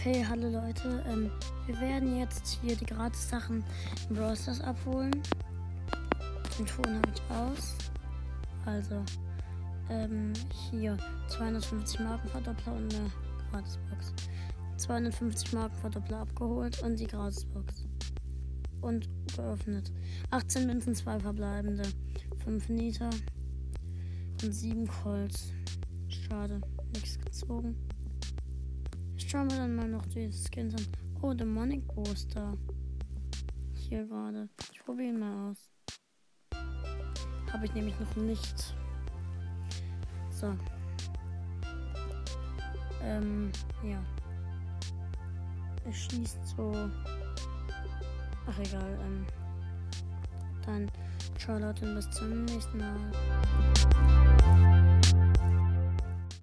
Okay, hallo Leute. Ähm, wir werden jetzt hier die Gratis-Sachen im Brawl Stars abholen. Den Ton habe ich aus. Also, ähm, hier 250 Marken Verdoppler und eine Gratisbox. 250 Marken Verdoppler abgeholt und die Gratisbox. Und geöffnet. 18 Münzen, 2 verbleibende. 5 Niter und 7 Colts. Schade, nichts gezogen. Schauen wir dann mal noch die Skins an. Oh, Demonic Booster. Hier gerade. Ich probiere ihn mal aus. Habe ich nämlich noch nicht. So. Ähm, ja. Er schießt so. Ach egal, ähm. Dann ciao Leute, bis zum nächsten Mal.